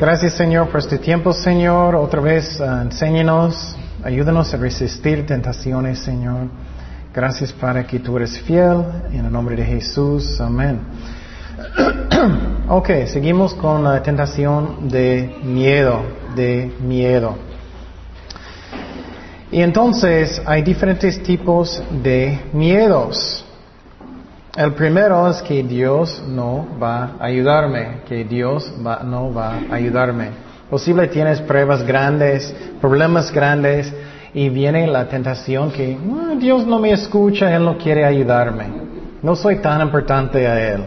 Gracias Señor por este tiempo, Señor. Otra vez uh, enséñanos, ayúdanos a resistir tentaciones, Señor. Gracias para que tú eres fiel. En el nombre de Jesús. Amén. ok, seguimos con la tentación de miedo, de miedo. Y entonces hay diferentes tipos de miedos. El primero es que Dios no va a ayudarme, que Dios no va a ayudarme. Posible tienes pruebas grandes, problemas grandes y viene la tentación que ah, Dios no me escucha, Él no quiere ayudarme. No soy tan importante a Él.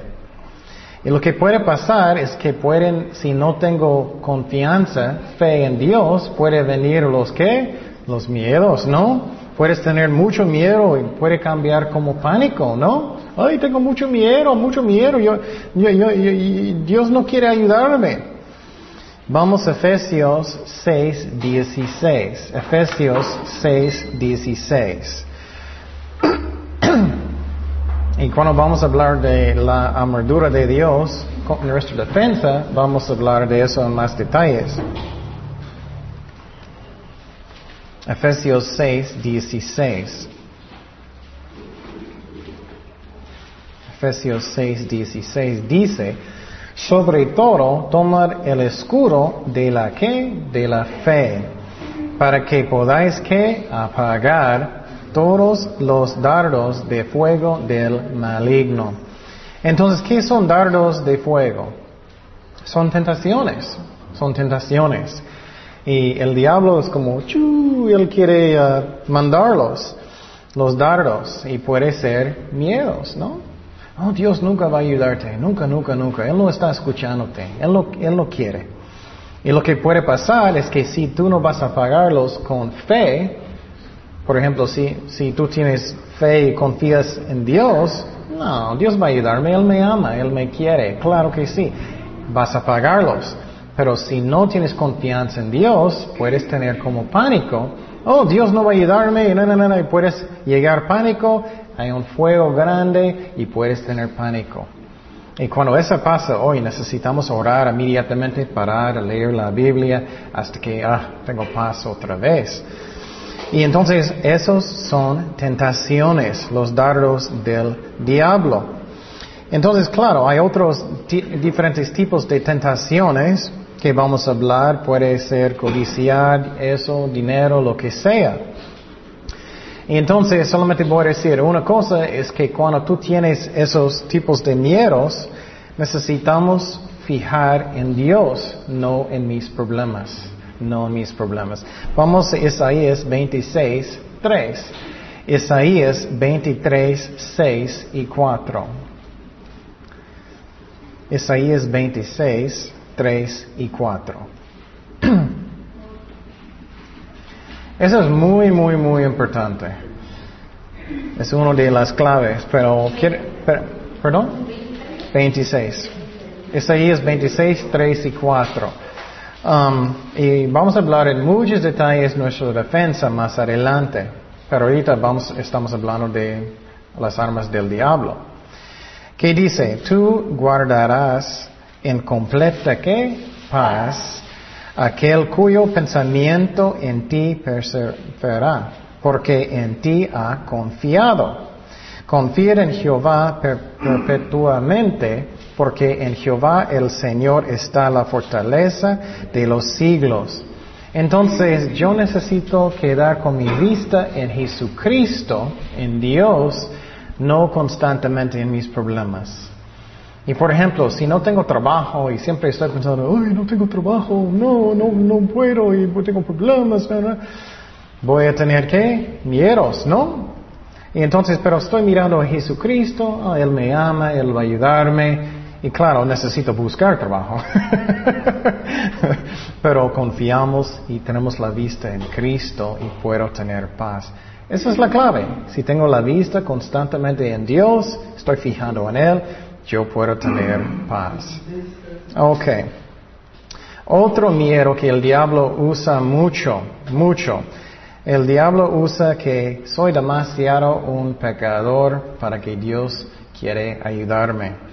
Y lo que puede pasar es que pueden, si no tengo confianza, fe en Dios, puede venir los que, los miedos, ¿no? Puedes tener mucho miedo y puede cambiar como pánico, ¿no? Ay, tengo mucho miedo, mucho miedo. Yo, Dios no quiere ayudarme. Vamos a Efesios 6, 16. Efesios 6, 16. y cuando vamos a hablar de la armadura de Dios, con nuestra defensa, vamos a hablar de eso en más detalles. Efesios 6, 16. Efesios 6, 16 dice, sobre todo tomar el escudo de la que, de la fe, para que podáis que apagar todos los dardos de fuego del maligno. Entonces, ¿qué son dardos de fuego? Son tentaciones, son tentaciones. Y el diablo es como, chu, él quiere uh, mandarlos, los dardos, y puede ser miedos, ¿no? Oh, Dios nunca va a ayudarte, nunca, nunca, nunca. Él no está escuchándote, Él no, él no quiere. Y lo que puede pasar es que si tú no vas a pagarlos con fe, por ejemplo, si, si tú tienes fe y confías en Dios, no, Dios va a ayudarme, Él me ama, Él me quiere, claro que sí, vas a pagarlos. Pero si no tienes confianza en Dios, puedes tener como pánico. Oh, Dios no va a ayudarme, no, no, no, y puedes llegar pánico, hay un fuego grande y puedes tener pánico. Y cuando eso pasa, hoy necesitamos orar inmediatamente, parar, leer la Biblia hasta que, ah, tengo paz otra vez. Y entonces esos son tentaciones, los dardos del diablo. Entonces, claro, hay otros diferentes tipos de tentaciones que vamos a hablar puede ser codiciar eso, dinero, lo que sea. Y entonces solamente voy a decir, una cosa es que cuando tú tienes esos tipos de miedos, necesitamos fijar en Dios, no en mis problemas, no en mis problemas. Vamos a Isaías 26, 3. Isaías 23, 6 y 4. Isaías 26, 3 y 4. Eso es muy, muy, muy importante. Es una de las claves, pero, perdón, 26. Isaías 26, 3 y 4. Um, y vamos a hablar en muchos detalles de nuestra defensa más adelante, pero ahorita vamos, estamos hablando de las armas del diablo. ¿Qué dice? Tú guardarás en completa ¿qué? paz aquel cuyo pensamiento en ti perseverará, porque en ti ha confiado. Confía en Jehová perpetuamente, porque en Jehová el Señor está la fortaleza de los siglos. Entonces yo necesito quedar con mi vista en Jesucristo, en Dios, no constantemente en mis problemas. Y por ejemplo, si no tengo trabajo y siempre estoy pensando, ay, no tengo trabajo, no, no, no puedo y tengo problemas, voy a tener que miedos, ¿no? Y entonces, pero estoy mirando a Jesucristo, ah, Él me ama, Él va a ayudarme. Y claro, necesito buscar trabajo. pero confiamos y tenemos la vista en Cristo y puedo tener paz. Esa es la clave. Si tengo la vista constantemente en Dios, estoy fijando en Él, yo puedo tener paz. Ok. Otro miedo que el diablo usa mucho, mucho. El diablo usa que soy demasiado un pecador para que Dios quiere ayudarme.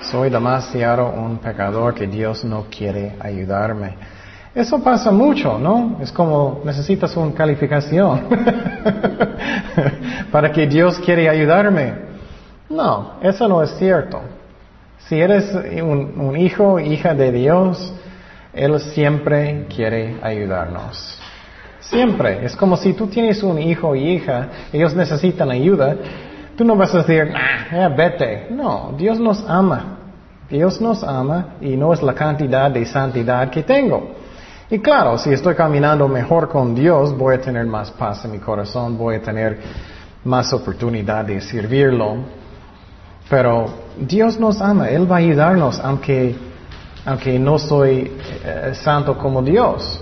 soy demasiado un pecador que Dios no quiere ayudarme. Eso pasa mucho, ¿no? Es como necesitas una calificación para que Dios quiere ayudarme. No, eso no es cierto. Si eres un, un hijo, hija de Dios, Él siempre quiere ayudarnos. Siempre. Es como si tú tienes un hijo y hija, ellos necesitan ayuda, tú no vas a decir, ah, vete. No, Dios nos ama. Dios nos ama y no es la cantidad de santidad que tengo. Y claro, si estoy caminando mejor con Dios, voy a tener más paz en mi corazón, voy a tener más oportunidad de servirlo. Pero Dios nos ama, Él va a ayudarnos aunque, aunque no soy eh, santo como Dios.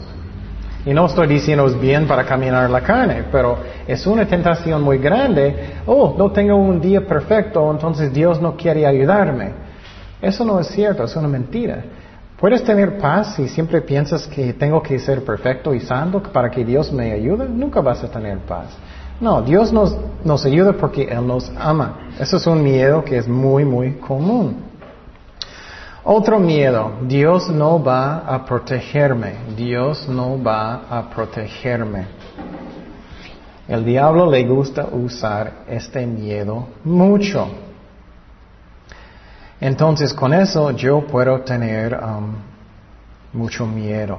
Y no estoy diciendo es bien para caminar la carne, pero es una tentación muy grande. Oh, no tengo un día perfecto, entonces Dios no quiere ayudarme. Eso no es cierto, es una mentira. ¿Puedes tener paz si siempre piensas que tengo que ser perfecto y santo para que Dios me ayude? Nunca vas a tener paz. No, Dios nos, nos ayuda porque Él nos ama. Eso es un miedo que es muy, muy común. Otro miedo, Dios no va a protegerme, Dios no va a protegerme. El diablo le gusta usar este miedo mucho. Entonces con eso yo puedo tener um, mucho miedo.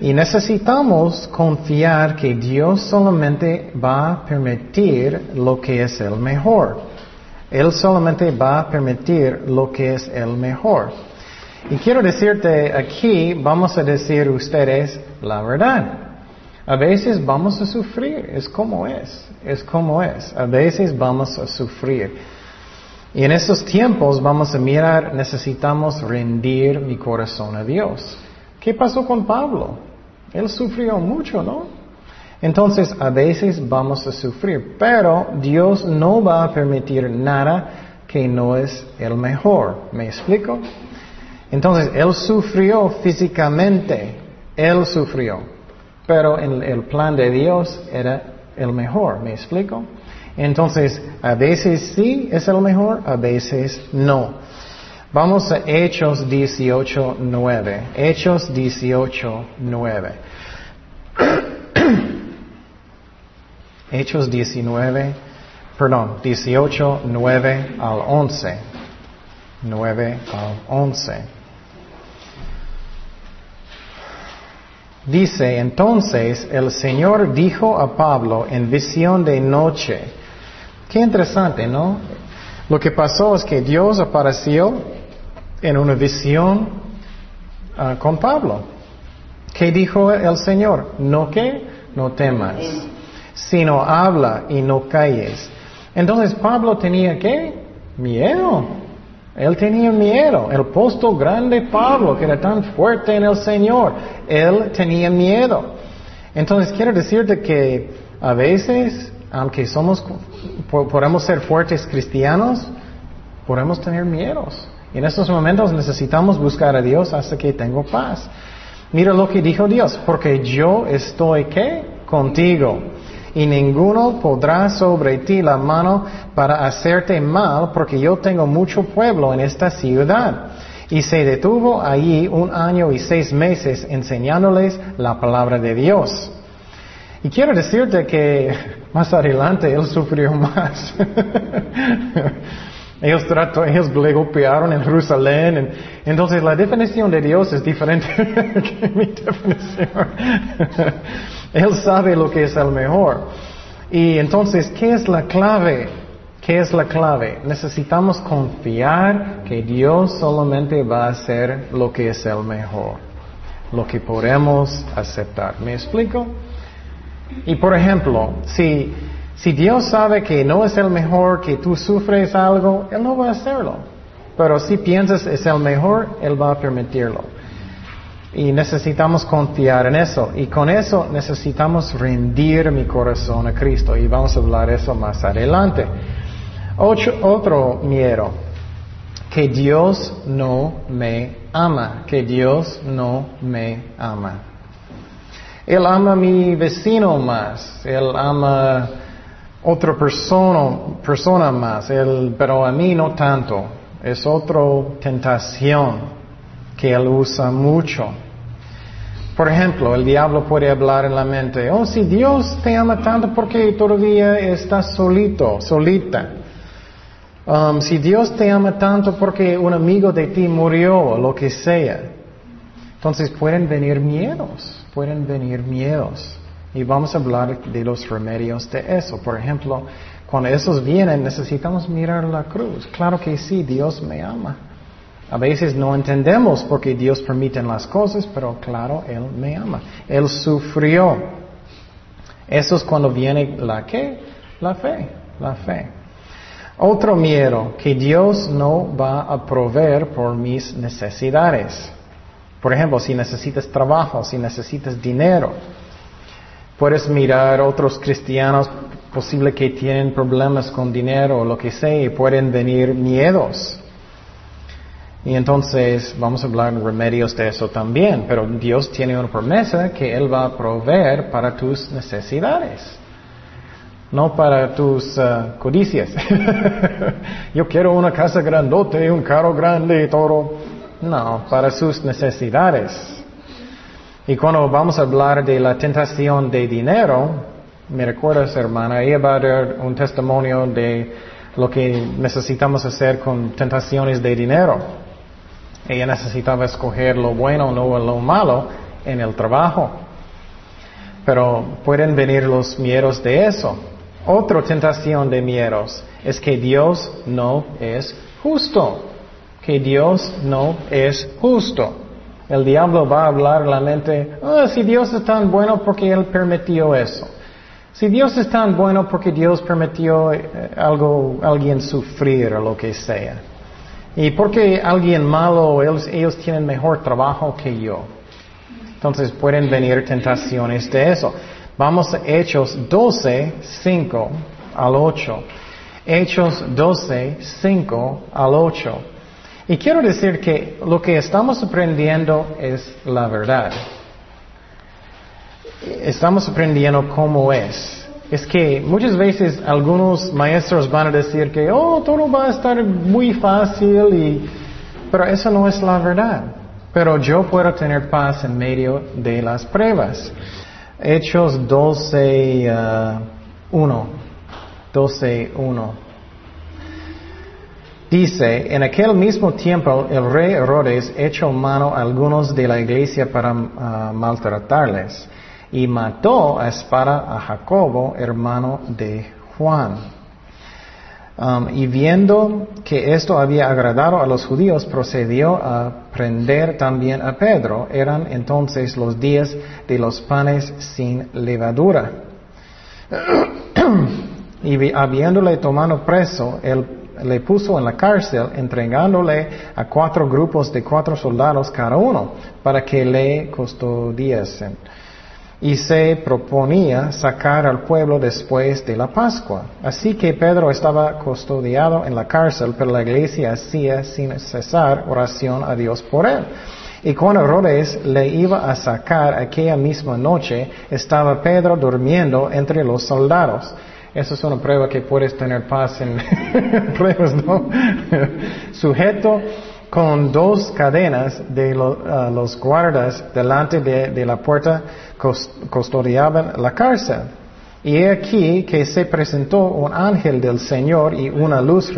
Y necesitamos confiar que Dios solamente va a permitir lo que es el mejor. Él solamente va a permitir lo que es el mejor. Y quiero decirte aquí, vamos a decir ustedes la verdad. A veces vamos a sufrir, es como es, es como es. A veces vamos a sufrir. Y en estos tiempos vamos a mirar, necesitamos rendir mi corazón a Dios. ¿Qué pasó con Pablo? Él sufrió mucho, ¿no? Entonces, a veces vamos a sufrir, pero Dios no va a permitir nada que no es el mejor. ¿Me explico? Entonces, Él sufrió físicamente, Él sufrió, pero en el plan de Dios era el mejor. ¿Me explico? Entonces, a veces sí es el mejor, a veces no. Vamos a Hechos 18, 9. Hechos 18, 9. Hechos 19, perdón, 18, 9 al 11. 9 al 11. Dice, entonces el Señor dijo a Pablo en visión de noche, qué interesante, ¿no? Lo que pasó es que Dios apareció en una visión ah, con Pablo. ¿Qué dijo el Señor? No que no temas sino habla y no calles. Entonces Pablo tenía qué? Miedo. Él tenía miedo. El apóstol grande Pablo, que era tan fuerte en el Señor, él tenía miedo. Entonces quiero decirte que a veces, aunque somos, podemos ser fuertes cristianos, podemos tener miedos. Y en estos momentos necesitamos buscar a Dios hasta que tengo paz. Mira lo que dijo Dios, porque yo estoy qué? Contigo y ninguno podrá sobre ti la mano para hacerte mal, porque yo tengo mucho pueblo en esta ciudad. Y se detuvo allí un año y seis meses enseñándoles la palabra de Dios. Y quiero decirte que más adelante él sufrió más. ellos, trató, ellos le golpearon en Jerusalén. entonces la definición de Dios es diferente que mi definición. Él sabe lo que es el mejor. Y entonces, ¿qué es la clave? ¿Qué es la clave? Necesitamos confiar que Dios solamente va a hacer lo que es el mejor, lo que podemos aceptar. ¿Me explico? Y por ejemplo, si, si Dios sabe que no es el mejor, que tú sufres algo, Él no va a hacerlo. Pero si piensas es el mejor, Él va a permitirlo. Y necesitamos confiar en eso. Y con eso necesitamos rendir mi corazón a Cristo. Y vamos a hablar eso más adelante. otro miedo. Que Dios no me ama. Que Dios no me ama. Él ama a mi vecino más. Él ama otra persona, persona más. Él, pero a mí no tanto. Es otra tentación que él usa mucho. Por ejemplo, el diablo puede hablar en la mente, oh, si Dios te ama tanto, porque todavía estás solito, solita? Um, si Dios te ama tanto porque un amigo de ti murió o lo que sea. Entonces pueden venir miedos, pueden venir miedos. Y vamos a hablar de los remedios de eso. Por ejemplo, cuando esos vienen necesitamos mirar la cruz. Claro que sí, Dios me ama. A veces no entendemos por qué Dios permite las cosas, pero claro, Él me ama. Él sufrió. Eso es cuando viene la qué? La fe, la fe. Otro miedo, que Dios no va a proveer por mis necesidades. Por ejemplo, si necesitas trabajo, si necesitas dinero, puedes mirar otros cristianos posible que tienen problemas con dinero o lo que sea y pueden venir miedos. Y entonces vamos a hablar de remedios de eso también, pero Dios tiene una promesa que Él va a proveer para tus necesidades no para tus uh, codicias. Yo quiero una casa grandote, un carro grande y todo. No, para sus necesidades. Y cuando vamos a hablar de la tentación de dinero, me recuerdas, hermana, ella va a dar un testimonio de lo que necesitamos hacer con tentaciones de dinero. Ella necesitaba escoger lo bueno, no lo malo en el trabajo. Pero pueden venir los miedos de eso. Otra tentación de miedos es que Dios no es justo. Que Dios no es justo. El diablo va a hablar la mente, oh, si Dios es tan bueno porque Él permitió eso. Si Dios es tan bueno porque Dios permitió eh, algo, alguien sufrir o lo que sea. Y porque alguien malo, ellos, ellos tienen mejor trabajo que yo. Entonces pueden venir tentaciones de eso. Vamos a Hechos 12, 5 al 8. Hechos 12, 5 al 8. Y quiero decir que lo que estamos aprendiendo es la verdad. Estamos aprendiendo cómo es. Es que muchas veces algunos maestros van a decir que, oh, todo va a estar muy fácil, y... pero eso no es la verdad. Pero yo puedo tener paz en medio de las pruebas. Hechos 12, 1. 12, 1. Dice, en aquel mismo tiempo el rey Herodes echó mano a algunos de la iglesia para uh, maltratarles y mató a espada a Jacobo, hermano de Juan. Um, y viendo que esto había agradado a los judíos, procedió a prender también a Pedro. Eran entonces los días de los panes sin levadura. y habiéndole tomado preso, él le puso en la cárcel, entregándole a cuatro grupos de cuatro soldados cada uno, para que le custodiasen y se proponía sacar al pueblo después de la Pascua. Así que Pedro estaba custodiado en la cárcel, pero la iglesia hacía sin cesar oración a Dios por él. Y cuando Herodes le iba a sacar aquella misma noche, estaba Pedro durmiendo entre los soldados. Eso es una prueba que puedes tener paz en pruebas, ¿no? Sujeto con dos cadenas de uh, los guardas delante de, la puerta custodiaban la cárcel. Y aquí que se presentó un ángel del Señor y una luz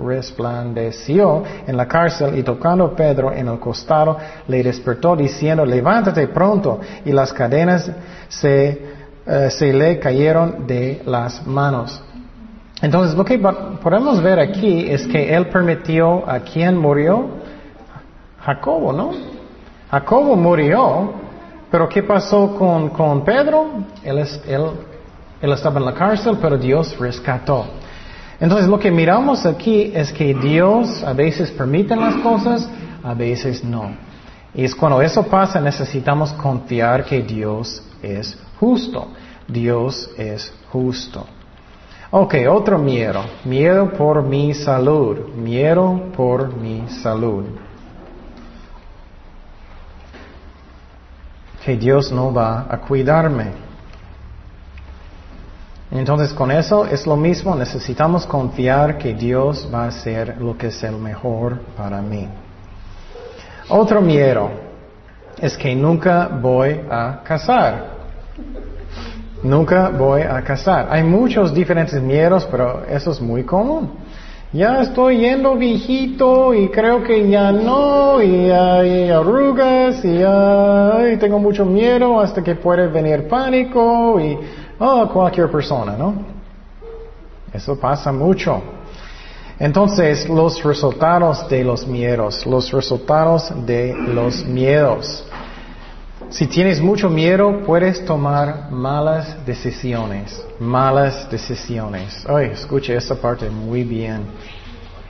resplandeció en la cárcel y tocando a Pedro en el costado le despertó diciendo, levántate pronto. Y las cadenas se, uh, se le cayeron de las manos. Entonces, lo que podemos ver aquí es que él permitió a quien murió, Jacobo, ¿no? Jacobo murió, pero ¿qué pasó con, con Pedro? Él, él, él estaba en la cárcel, pero Dios rescató. Entonces, lo que miramos aquí es que Dios a veces permite las cosas, a veces no. Y es cuando eso pasa necesitamos confiar que Dios es justo. Dios es justo. Ok, otro miedo. Miedo por mi salud. Miedo por mi salud. Que Dios no va a cuidarme. Entonces con eso es lo mismo, necesitamos confiar que Dios va a hacer lo que es el mejor para mí. Otro miedo es que nunca voy a casar. Nunca voy a casar. Hay muchos diferentes miedos, pero eso es muy común. Ya estoy yendo viejito y creo que ya no, y hay arrugas, y, tengo mucho miedo hasta que puede venir pánico, y oh, cualquier persona, ¿no? Eso pasa mucho. Entonces, los resultados de los miedos, los resultados de los miedos. Si tienes mucho miedo, puedes tomar malas decisiones, malas decisiones. Ay, escuche esa parte muy bien.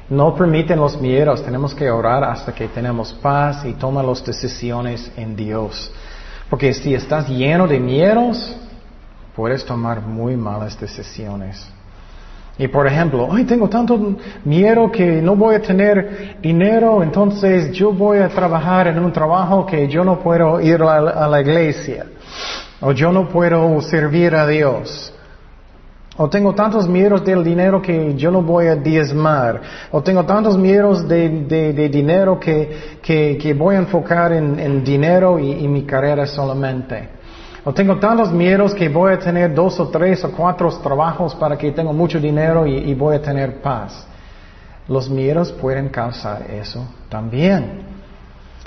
No permiten los miedos, tenemos que orar hasta que tenemos paz y toma las decisiones en Dios. Porque si estás lleno de miedos, puedes tomar muy malas decisiones. Y por ejemplo, ay, tengo tanto miedo que no voy a tener dinero, entonces yo voy a trabajar en un trabajo que yo no puedo ir a la, iglesia. O yo no puedo servir a Dios. O tengo tantos miedos del dinero que yo no voy a diezmar. O tengo tantos miedos de, dinero que, que, voy a enfocar en, dinero y mi carrera solamente. O tengo tantos miedos que voy a tener dos o tres o cuatro trabajos para que tenga mucho dinero y, voy a tener paz. Los miedos pueden causar eso también.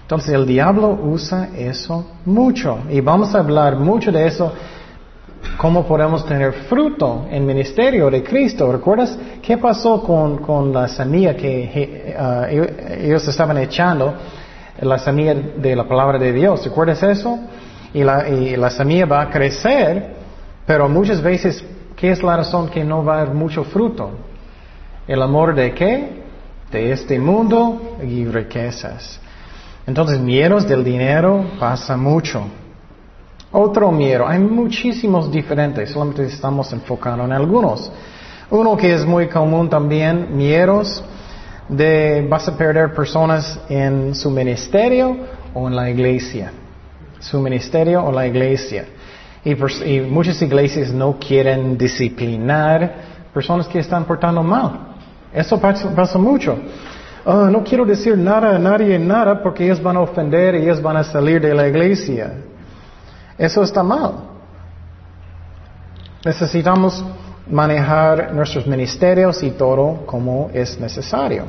Entonces el diablo usa eso mucho y vamos a hablar mucho de eso, cómo podemos tener fruto en ministerio de Cristo. ¿Recuerdas qué pasó con, la semilla que uh, ellos estaban echando, la semilla de la palabra de Dios? ¿Recuerdas eso? Y la, y la semilla va a crecer, pero muchas veces, ¿qué es la razón que no va a haber mucho fruto? ¿El amor de qué? De este mundo y riquezas. Entonces, miedos del dinero pasa mucho. Otro miedo, hay muchísimos diferentes, solamente estamos enfocando en algunos. Uno que es muy común también, miedos de vas a perder personas en su ministerio o en la iglesia su ministerio o la iglesia. Y, muchas iglesias no quieren disciplinar personas que están portando mal. Eso pasa, mucho. Oh, no quiero decir nada a nadie nada porque ellos van a ofender y ellos van a salir de la iglesia. Eso está mal. Necesitamos manejar nuestros ministerios y todo como es necesario.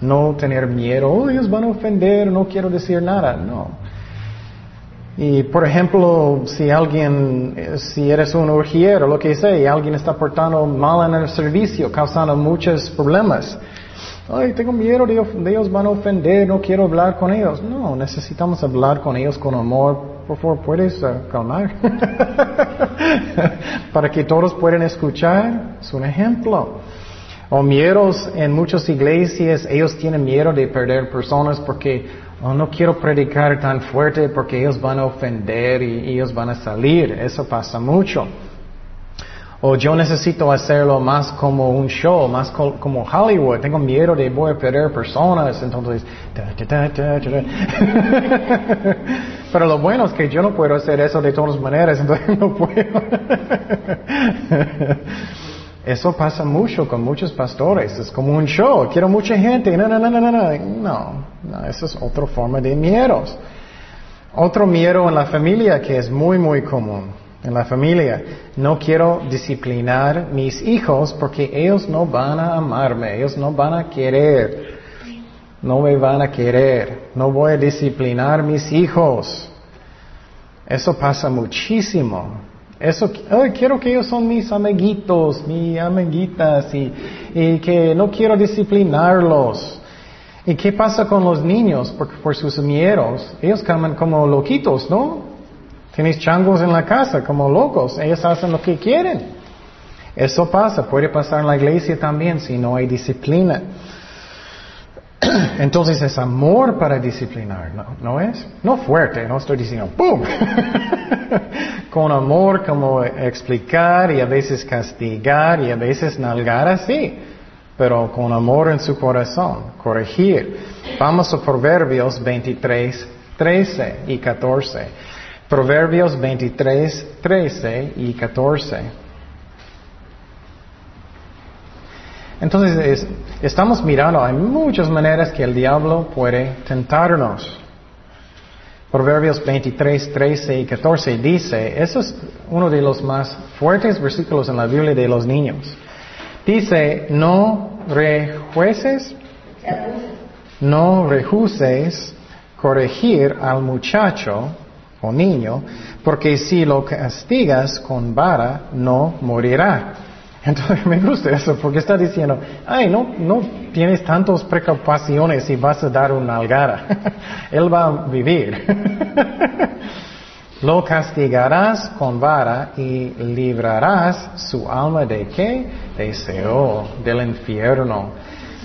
No tener miedo, oh, ellos van a ofender, no quiero decir nada. No. Y por ejemplo, si alguien, si eres un urgiero, lo que sea, y alguien está portando mal en el servicio, causando muchos problemas. Ay, tengo miedo de, ellos van a ofender, no quiero hablar con ellos. No, necesitamos hablar con ellos con amor. Por favor, ¿puedes uh, calmar? Para que todos puedan escuchar. Es un ejemplo. O miedos en muchas iglesias, ellos tienen miedo de perder personas porque Oh, no quiero predicar tan fuerte porque ellos van a ofender y ellos van a salir. Eso pasa mucho. O yo necesito hacerlo más como un show, más como Hollywood. Tengo miedo de voy a perder personas, entonces... Pero lo bueno es que yo no puedo hacer eso de todas maneras, entonces no puedo. Eso pasa mucho con muchos pastores. Es como un show. Quiero mucha gente. No, no, no, no, no. No, no eso es otra forma de miedos. Otro miedo en la familia que es muy, muy común. En la familia. No quiero disciplinar mis hijos porque ellos no van a amarme. Ellos no van a querer. No me van a querer. No voy a disciplinar mis hijos. Eso pasa muchísimo. Eso, quiero que ellos son mis amiguitos, mis amiguitas y, que no quiero disciplinarlos. ¿Y qué pasa con los niños? Porque por sus miedos, ellos caman como loquitos, ¿no? Tienes changos en la casa como locos, ellos hacen lo que quieren. Eso pasa, puede pasar en la iglesia también si no hay disciplina. Entonces es amor para disciplinar, ¿no? ¿no es? No fuerte, no estoy diciendo ¡pum! Con amor como explicar y a veces castigar y a veces nalgar así, pero con amor en su corazón, corregir. Vamos a Proverbios 23, 13 y 14. Proverbios 23, 13 y 14. Entonces, estamos mirando, hay muchas maneras que el diablo puede tentarnos. Proverbios 23, 13 y 14 dice, eso es uno de los más fuertes versículos en la Biblia de los niños. Dice, no rejueces, no rehuses corregir al muchacho o niño, porque si lo castigas con vara, no morirá. Entonces me gusta eso, porque está diciendo, ay, no, no tienes tantas preocupaciones si vas a dar una algara. Él va a vivir. lo castigarás con vara y librarás su alma de qué? Deseo, del infierno.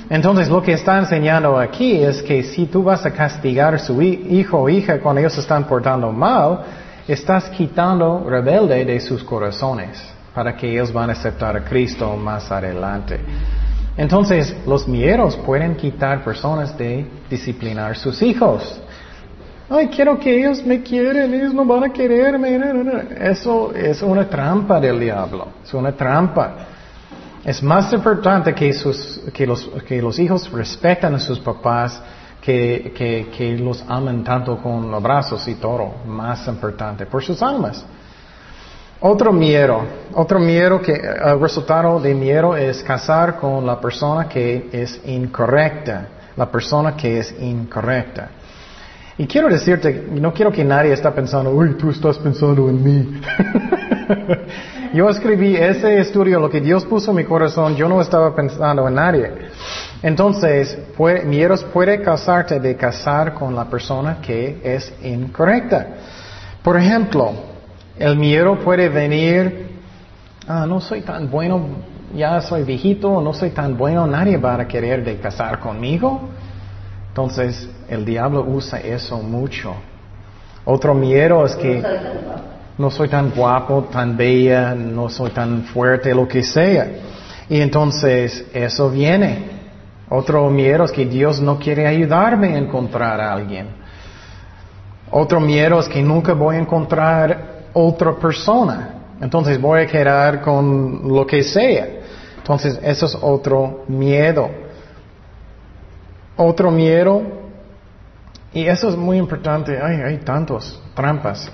Entonces lo que está enseñando aquí es que si tú vas a castigar a su hijo o hija cuando ellos están portando mal, estás quitando rebelde de sus corazones para que ellos van a aceptar a Cristo más adelante. Entonces, los miedos pueden quitar personas de disciplinar sus hijos. Ay, quiero que ellos me quieren, ellos no van a quererme. Eso es una trampa del diablo, es una trampa. Es más importante que, los, los hijos respetan a sus papás, que, que, los amen tanto con abrazos y todo, más importante, por sus almas. Otro miedo, otro miedo que el resultado de miedo es casar con la persona que es incorrecta, la persona que es incorrecta. Y quiero decirte, no quiero que nadie está pensando, uy, tú estás pensando en mí. yo escribí ese estudio, lo que Dios puso en mi corazón, yo no estaba pensando en nadie. Entonces, miedos puede causarte de casar con la persona que es incorrecta. Por ejemplo, el miedo puede venir, ah, no soy tan bueno, ya soy viejito, no soy tan bueno, nadie va a querer casar conmigo. Entonces, el diablo usa eso mucho. Otro miedo es que no soy tan guapo, tan bella, no soy tan fuerte, lo que sea. Y entonces eso viene. Otro miedo es que Dios no quiere ayudarme a encontrar a alguien. Otro miedo es que nunca voy a encontrar otra persona. Entonces voy a quedar con lo que sea. Entonces eso es otro miedo. Otro miedo, y eso es muy importante, hay, tantos trampas.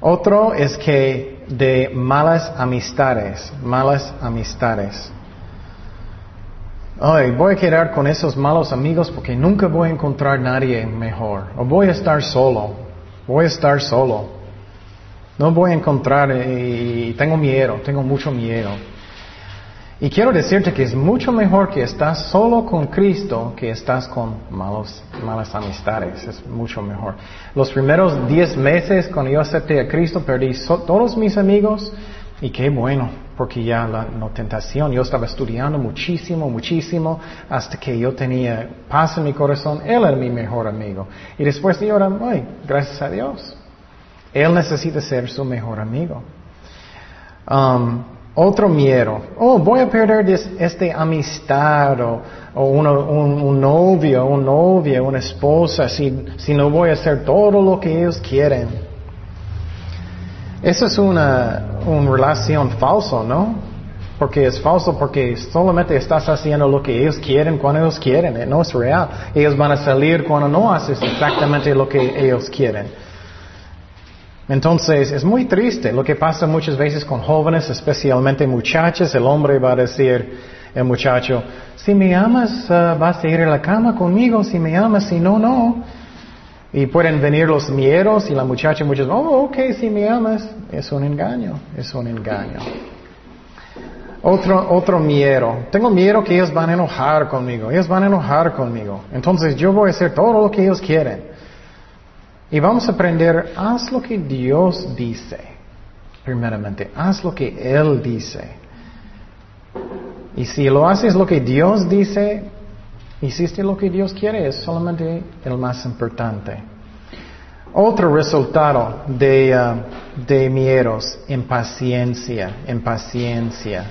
Otro es que de malas amistades, malas amistades. Ay, voy a quedar con esos malos amigos porque nunca voy a encontrar nadie mejor. O voy a estar solo. Voy a estar solo. No voy a encontrar y tengo miedo, tengo mucho miedo. Y quiero decirte que es mucho mejor que estás solo con Cristo que estás con malos, malas amistades. Es mucho mejor. Los primeros diez meses cuando yo acepté a Cristo perdí todos mis amigos y qué bueno, porque ya la no tentación, yo estaba estudiando muchísimo, muchísimo, hasta que yo tenía paz en mi corazón. Él era mi mejor amigo. Y después de ahora, ay, gracias a Dios. Él necesita ser su mejor amigo. Um, otro miedo. Oh, voy a perder este amistad o, un, un, novio, una novia, una esposa si, si no voy a hacer todo lo que ellos quieren. Esa es una, una relación falsa, ¿no? Porque es falso porque solamente estás haciendo lo que ellos quieren cuando ellos quieren. No es real. Ellos van a salir cuando no haces exactamente lo que ellos quieren. Entonces, es muy triste lo que pasa muchas veces con jóvenes, especialmente muchachas. El hombre va a decir, el muchacho, si me amas, uh, vas a ir a la cama conmigo, si me amas, si no, no. Y pueden venir los miedos y la muchacha muchas veces, oh, ok, si me amas. Es un engaño, es un engaño. Otro, otro miedo. Tengo miedo que ellos van a enojar conmigo. Ellos van a enojar conmigo. Entonces yo voy a hacer todo lo que ellos quieren. Y vamos a aprender, haz lo que Dios dice. Primeramente, haz lo que Él dice. Y si lo haces lo que Dios dice, hiciste lo que Dios quiere, es solamente el más importante. Otro resultado de, uh, de miedos, impaciencia, impaciencia,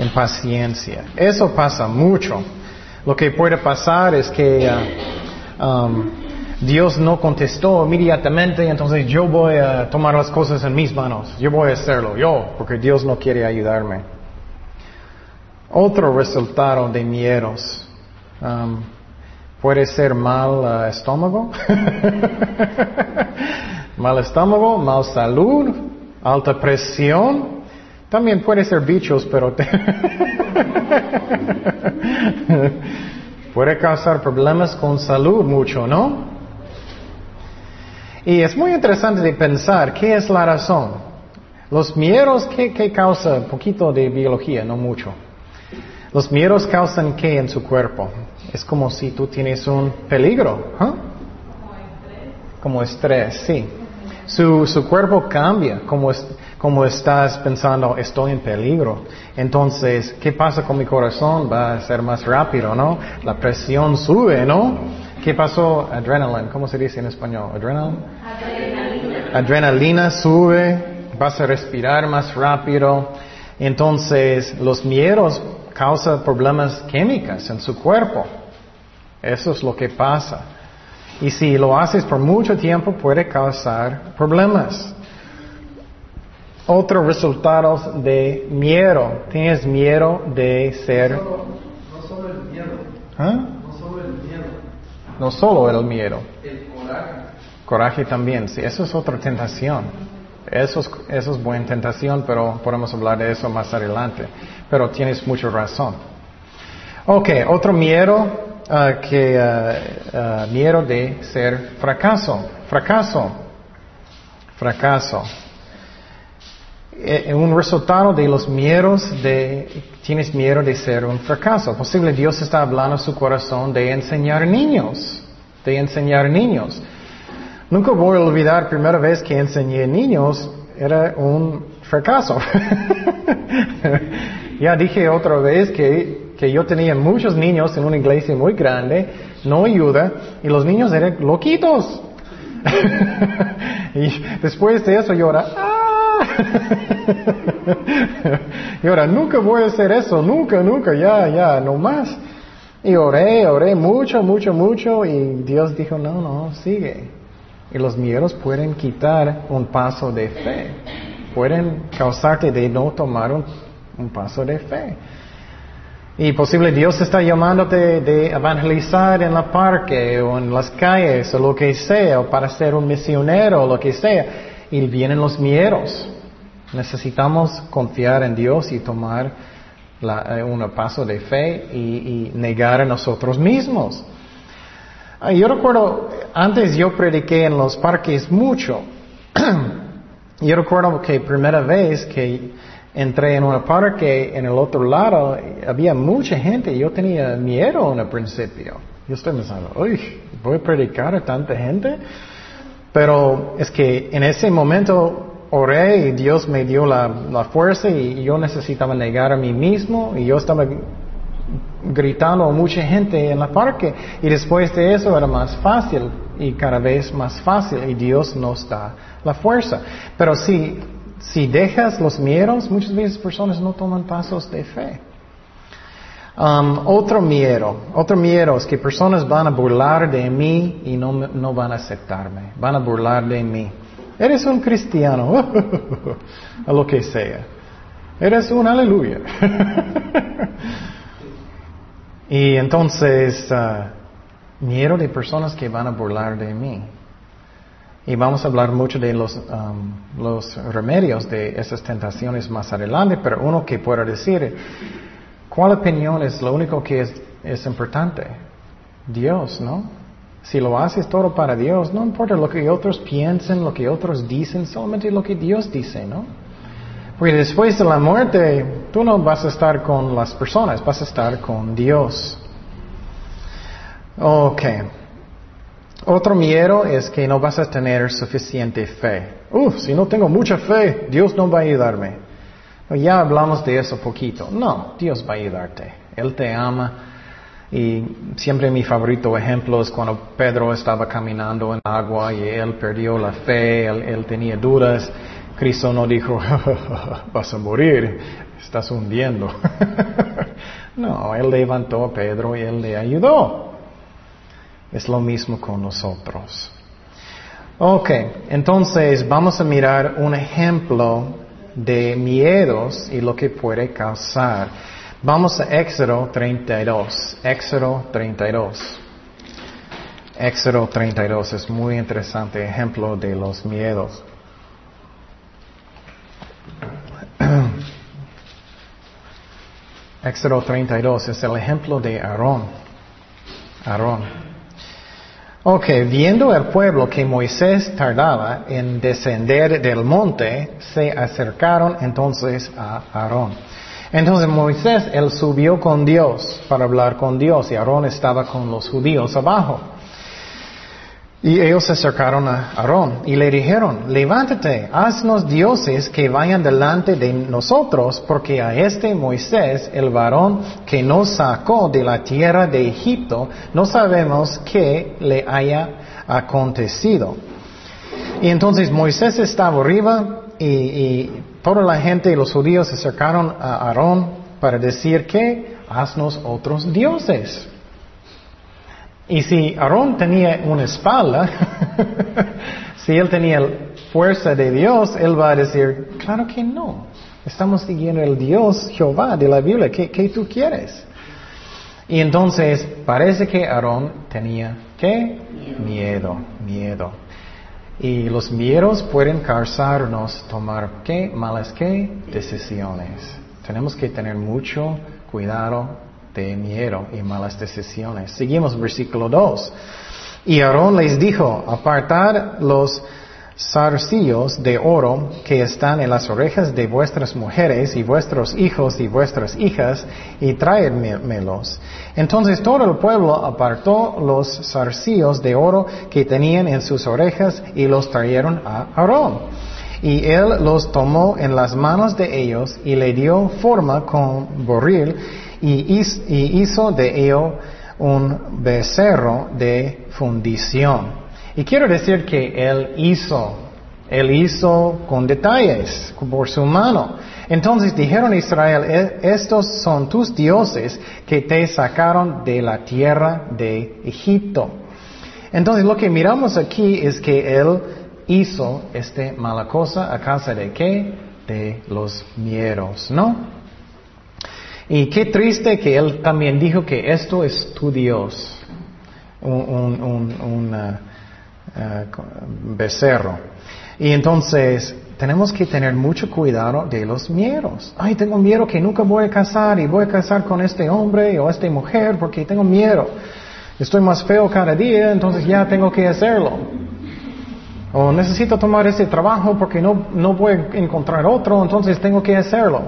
impaciencia. Eso pasa mucho. Lo que puede pasar es que uh, um, Dios no contestó inmediatamente, entonces yo voy a tomar las cosas en mis manos, yo voy a hacerlo, yo, porque Dios no quiere ayudarme. Otro resultado de miedos. Um, puede ser mal uh, estómago, mal estómago, mal salud, alta presión. También puede ser bichos, pero puede causar problemas con salud mucho, ¿no? Y es muy interesante de pensar qué es la razón. Los miedos, ¿qué, qué causa? Un poquito de biología, no mucho. Los miedos causan qué en su cuerpo? Es como si tú tienes un peligro. ¿huh? Como estrés, sí. Su, su cuerpo cambia, como, como estás pensando, estoy en peligro. Entonces, ¿qué pasa con mi corazón? Va a ser más rápido, ¿no? La presión sube, ¿no? ¿Qué pasó? Adrenaline, ¿cómo se dice en español? Adrenaline. Adrenalina. Adrenalina sube, vas a respirar más rápido. Entonces, los miedos causan problemas químicos en su cuerpo. Eso es lo que pasa. Y si lo haces por mucho tiempo puede causar problemas. Otros resultados de miedo. Tienes miedo de ser... No solo, el miedo. ¿Ah? No solo el miedo. No solo el miedo. El coraje. Coraje también, sí. Eso es otra tentación. Eso es, eso es buena tentación, pero podemos hablar de eso más adelante. Pero tienes mucha razón. Ok, otro miedo Uh, que uh, uh, miedo de ser fracaso, fracaso, fracaso. Eh, un resultado de los miedos de, tienes miedo de ser un fracaso. Posible Dios está hablando a su corazón de enseñar niños, de enseñar niños. Nunca voy a olvidar, primera vez que enseñé niños, era un fracaso. ya dije otra vez que que yo tenía muchos niños en una iglesia muy grande, no ayuda, y los niños eran loquitos. y después de eso yo ¡ah! Y ahora, nunca voy a hacer eso, nunca, nunca, ya, ya, no más. Y oré, oré mucho, mucho, mucho, y Dios dijo, no, no, sigue. Y los miedos pueden quitar un paso de fe, pueden causarte de no tomar un, un paso de fe. Y posible Dios está llamándote de evangelizar en la parque o en las calles o lo que sea, o para ser un misionero o lo que sea. Y vienen los miedos. Necesitamos confiar en Dios y tomar la, un paso de fe y, y, negar a nosotros mismos. Yo recuerdo, antes yo prediqué en los parques mucho. yo recuerdo que primera vez que entré en un parque en el otro lado, había mucha gente yo tenía miedo en el principio. Yo estoy pensando, uy, voy a predicar a tanta gente. Pero es que en ese momento oré y Dios me dio la, la fuerza y yo necesitaba negar a mí mismo y yo estaba gritando a mucha gente en el parque y después de eso era más fácil y cada vez más fácil y Dios nos da la fuerza. Pero si si dejas los miedos, muchas veces personas no toman pasos de fe. Um, otro miedo, otro miedo es que personas van a burlar de mí y no, no van a aceptarme, van a burlar de mí. Eres un cristiano, a lo que sea. Eres un aleluya. y entonces, uh, miedo de personas que van a burlar de mí. Y vamos a hablar mucho de los, um, los remedios de esas tentaciones más adelante, pero uno que pueda decir, ¿cuál opinión es lo único que es importante? Dios, ¿no? Si lo haces todo para Dios, no importa lo que otros piensen, lo que otros dicen, solamente lo que Dios dice, ¿no? Porque después de la muerte, tú no vas a estar con las personas, vas a estar con Dios. Okay. Otro miedo es que no vas a tener suficiente fe. Uf, si no tengo mucha fe, Dios no va a ayudarme. Ya hablamos de eso poquito. No, Dios va a ayudarte. Él te ama. Y siempre mi favorito ejemplo es cuando Pedro estaba caminando en agua y él perdió la fe, él, tenía dudas. Cristo no dijo, vas a morir, estás hundiendo. no, él levantó a Pedro y él le ayudó. Es lo mismo con nosotros. Ok, entonces vamos a mirar un ejemplo de miedos y lo que puede causar. Vamos a Éxodo 32. Éxodo 32. Éxodo 32 es muy interesante ejemplo de los miedos. Éxodo 32 es el ejemplo de Aarón. Aarón. Ok, viendo el pueblo que Moisés tardaba en descender del monte, se acercaron entonces a Aarón. Entonces Moisés, él subió con Dios para hablar con Dios y Aarón estaba con los judíos abajo. Y ellos se acercaron a Aarón y le dijeron, levántate, haznos dioses que vayan delante de nosotros, porque a este Moisés, el varón que nos sacó de la tierra de Egipto, no sabemos qué le haya acontecido. Y entonces Moisés estaba arriba y, y toda la gente y los judíos se acercaron a Aarón para decir que haznos otros dioses. Y si Aarón tenía una espalda, si él tenía fuerza de Dios, él va a decir, claro que no. Estamos siguiendo el Dios Jehová de la Biblia. ¿Qué, qué tú quieres? Y entonces parece que Aarón tenía, ¿qué? Miedo, miedo. Y los miedos pueden causarnos tomar, ¿qué? Malas, ¿qué? Decisiones. Tenemos que tener mucho cuidado de miedo y malas decisiones. Seguimos versículo 2. Y Aarón les dijo, apartad los zarcillos de oro que están en las orejas de vuestras mujeres y vuestros hijos y vuestras hijas y traedmelos. Entonces todo el pueblo apartó los zarcillos de oro que tenían en sus orejas y los trajeron a Aarón. Y él los tomó en las manos de ellos y le dio forma con borril y hizo de ello un becerro de fundición. Y quiero decir que él hizo, él hizo con detalles, por su mano. Entonces dijeron a Israel, "E- estos son tus dioses que te sacaron de la tierra de Egipto. Entonces lo que miramos aquí es que él hizo esta mala cosa a causa de qué? De los miedos, ¿no? Y qué triste que él también dijo que esto es tu Dios, un, un, un, uh, becerro. Y entonces tenemos que tener mucho cuidado de los miedos. Ay, tengo miedo que nunca voy a casar y voy a casar con este hombre o esta mujer porque tengo miedo. Estoy más feo cada día, entonces ya tengo que hacerlo. O necesito tomar ese trabajo porque no, no voy a encontrar otro, entonces tengo que hacerlo.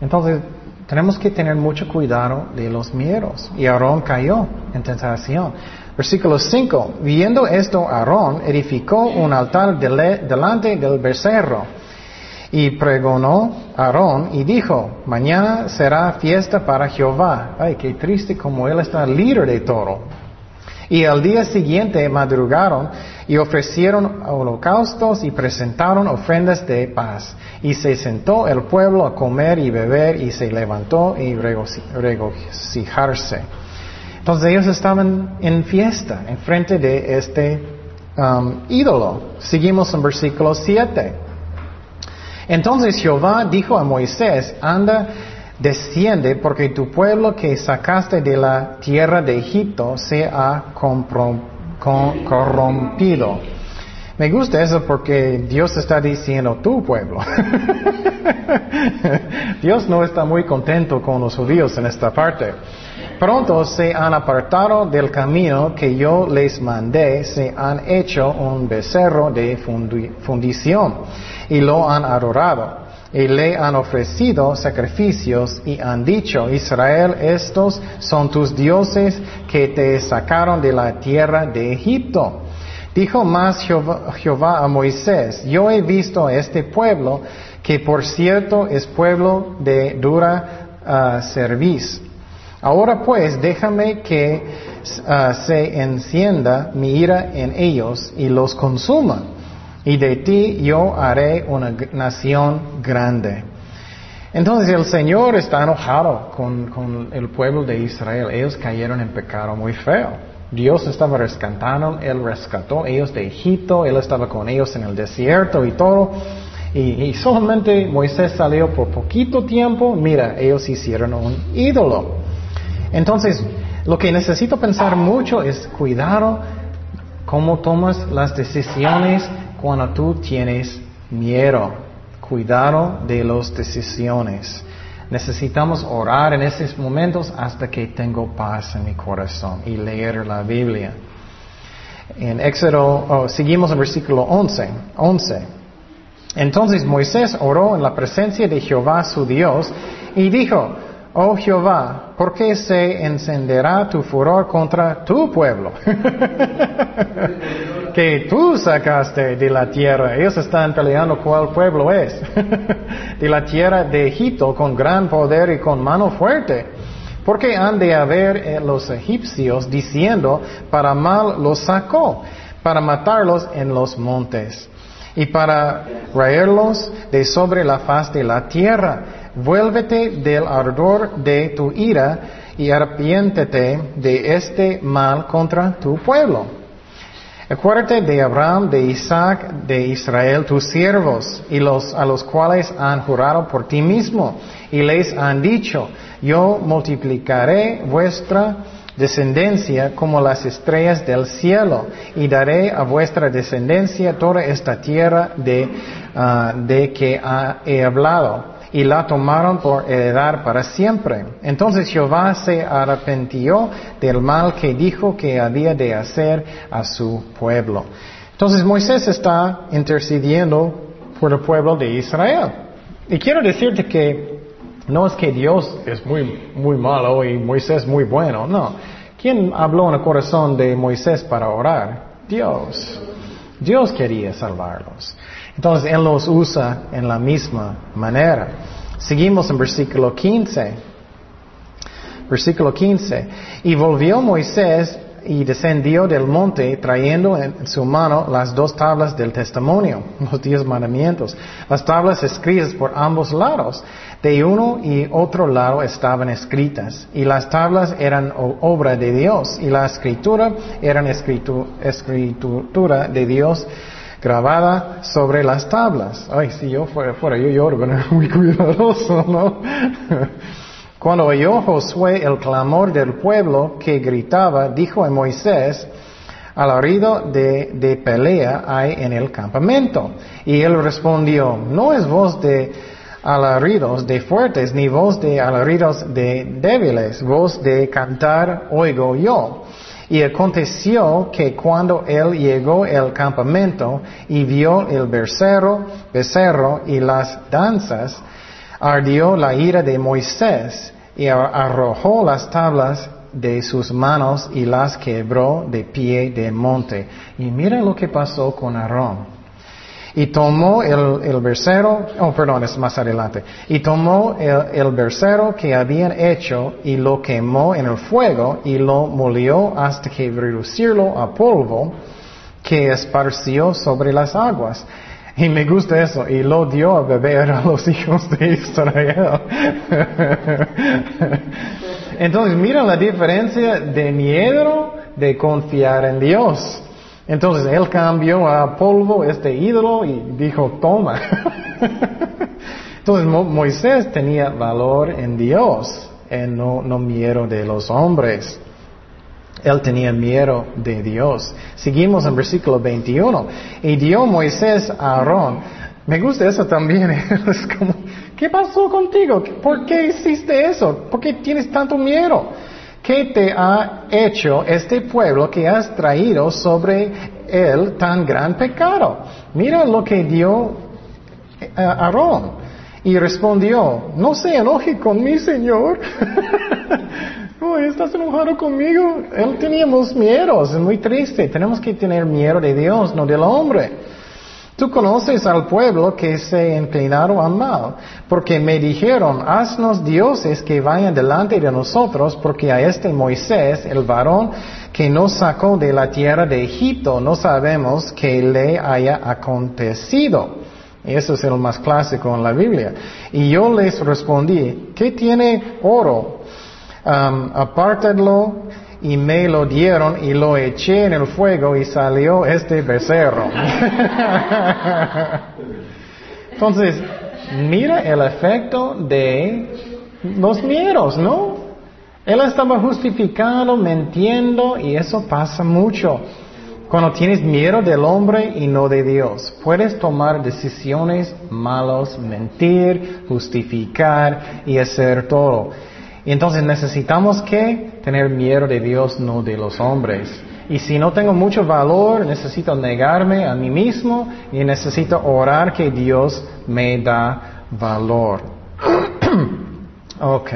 Entonces, tenemos que tener mucho cuidado de los miedos. Y Aarón cayó en tentación. Versículo 5. Viendo esto, Aarón edificó un altar delante del becerro. Y pregonó Aarón y dijo, mañana será fiesta para Jehová. Ay, qué triste como él está líder de todo. Y al día siguiente madrugaron y ofrecieron holocaustos y presentaron ofrendas de paz. Y se sentó el pueblo a comer y beber y se levantó y regoci- regocijarse. Entonces ellos estaban en fiesta en frente de este um, ídolo. Seguimos en versículo 7. Entonces Jehová dijo a Moisés, anda, desciende, porque tu pueblo que sacaste de la tierra de Egipto se ha corrompido. Me gusta eso porque Dios está diciendo tu pueblo. Dios no está muy contento con los judíos en esta parte. Pronto se han apartado del camino que yo les mandé, se han hecho un becerro de fundi- fundición y lo han adorado. Y le han ofrecido sacrificios y han dicho, Israel, estos son tus dioses que te sacaron de la tierra de Egipto. Dijo más Jehová, a Moisés, yo he visto este pueblo, que por cierto es pueblo de dura cerviz. Ahora pues déjame que ah, se encienda mi ira en ellos y los consuma, y de ti yo haré una nación grande. Entonces el Señor está enojado con, con el pueblo de Israel. Ellos cayeron en pecado muy feo. Dios estaba rescatando, Él rescató ellos de Egipto, Él estaba con ellos en el desierto y todo. Y, y solamente Moisés salió por poquito tiempo, mira, ellos hicieron un ídolo. Entonces, lo que necesito pensar mucho es cuidado cómo tomas las decisiones cuando tú tienes miedo. Cuidado de las decisiones. Necesitamos orar en esos momentos hasta que tengo paz en mi corazón y leer la Biblia. En Éxodo, oh, seguimos en versículo 11. 11. Entonces Moisés oró en la presencia de Jehová su Dios y dijo, Oh Jehová, ¿por qué se encenderá tu furor contra tu pueblo? que tú sacaste de la tierra. Ellos están peleando cuál pueblo es. de la tierra de Egipto con gran poder y con mano fuerte. Porque han de haber eh, los egipcios diciendo, para mal los sacó, para matarlos en los montes y para raerlos de sobre la faz de la tierra vuélvete del ardor de tu ira y arrepiéntete de este mal contra tu pueblo. Acuérdate de Abraham, de Isaac, de Israel, tus siervos, y los a los cuales han jurado por ti mismo, y les han dicho, yo multiplicaré vuestra descendencia como las estrellas del cielo, y daré a vuestra descendencia toda esta tierra de, ah, de que he hablado y la tomaron por heredar para siempre. Entonces Jehová se arrepintió del mal que dijo que había de hacer a su pueblo. Entonces Moisés está intercediendo por el pueblo de Israel. Y quiero decirte que no es que Dios es muy, muy malo y Moisés muy bueno, no. ¿Quién habló en el corazón de Moisés para orar? Dios. Dios quería salvarlos. Entonces Él los usa en la misma manera. Seguimos en versículo 15. Versículo 15. Y volvió Moisés y descendió del monte trayendo en su mano las dos tablas del testimonio, los diez mandamientos, las tablas escritas por ambos lados. De uno y otro lado estaban escritas, y las tablas eran obra de Dios, y la escritura eran escritura de Dios grabada sobre las tablas. Ay, si yo fuera, fuera yo lloro, pero muy cuidadoso, ¿no? Cuando oyó Josué el clamor del pueblo que gritaba, dijo a Moisés, alarido de, de pelea hay en el campamento. Y él respondió, no es voz de alaridos de fuertes, ni voz de alaridos de débiles, voz de cantar oigo yo. Y aconteció que cuando él llegó al campamento y vio el becerro, becerro y las danzas, ardió la ira de Moisés y arrojó las tablas de sus manos y las quebró de pie de monte. Y mira lo que pasó con Aarón. Y tomó el, el becerro, oh perdón, es más adelante, y tomó el, el becerro que habían hecho y lo quemó en el fuego y lo molió hasta que reducirlo a polvo que esparció sobre las aguas. Y me gusta eso, y lo dio a beber a los hijos de Israel. Entonces, mira la diferencia de miedo de confiar en Dios. Entonces él cambió a polvo este ídolo y dijo, toma. Entonces Moisés tenía valor en Dios, él no, no miedo de los hombres. Él tenía miedo de Dios. Seguimos en versículo 21. Y dio Moisés a Aarón. Me gusta eso también. Es como, ¿qué pasó contigo? ¿Por qué hiciste eso? ¿Por qué tienes tanto miedo? ¿Qué te ha hecho este pueblo que has traído sobre él tan gran pecado? Mira lo que dio eh, Aarón. Y respondió, no se enoje con mi Señor. no, estás enojado conmigo. Él teníamos miedos, es muy triste. Tenemos que tener miedo de Dios, no del hombre. Tú conoces al pueblo que se inclinaron al mal, porque me dijeron, haznos dioses que vayan delante de nosotros, porque a este Moisés, el varón que nos sacó de la tierra de Egipto, no sabemos que le haya acontecido. Eso es el más clásico en la Biblia. Y yo les respondí, ¿qué tiene oro? Um, y me lo dieron y lo eché en el fuego y salió este becerro. Entonces, mira el efecto de los miedos, ¿no? Él estaba justificado, mintiendo, y eso pasa mucho. Cuando tienes miedo del hombre y no de Dios, puedes tomar decisiones malas, mentir, justificar y hacer todo. Y entonces necesitamos que tener miedo de Dios, no de los hombres. Y si no tengo mucho valor, necesito negarme a mí mismo y necesito orar que Dios me da valor. ok.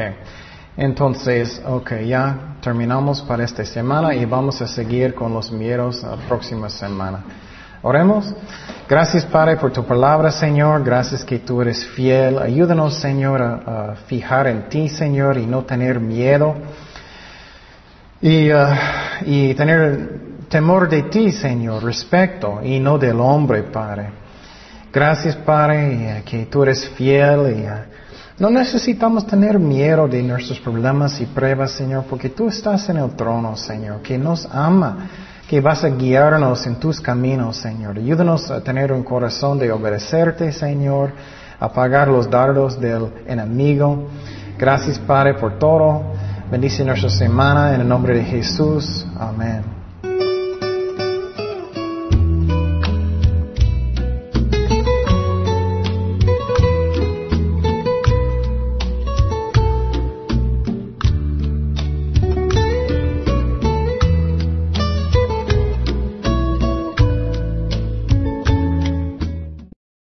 Entonces, ok, ya terminamos para esta semana y vamos a seguir con los miedos la próxima semana. Oremos. Gracias, Padre, por tu palabra, Señor. Gracias que tú eres fiel. Ayúdanos, Señor, a, fijar en ti, Señor, y no tener miedo. Y, uh, y tener temor de ti, Señor, respeto, y no del hombre, Padre. Gracias, Padre, que tú eres fiel y uh, no necesitamos tener miedo de nuestros problemas y pruebas, Señor, porque tú estás en el trono, Señor, que nos ama, que vas a guiarnos en tus caminos, Señor. Ayúdanos a tener un corazón de obedecerte, Señor, apagar los dardos del enemigo. Gracias, Padre, por todo. Bendice nuestra semana en el nombre de Jesús. Amén.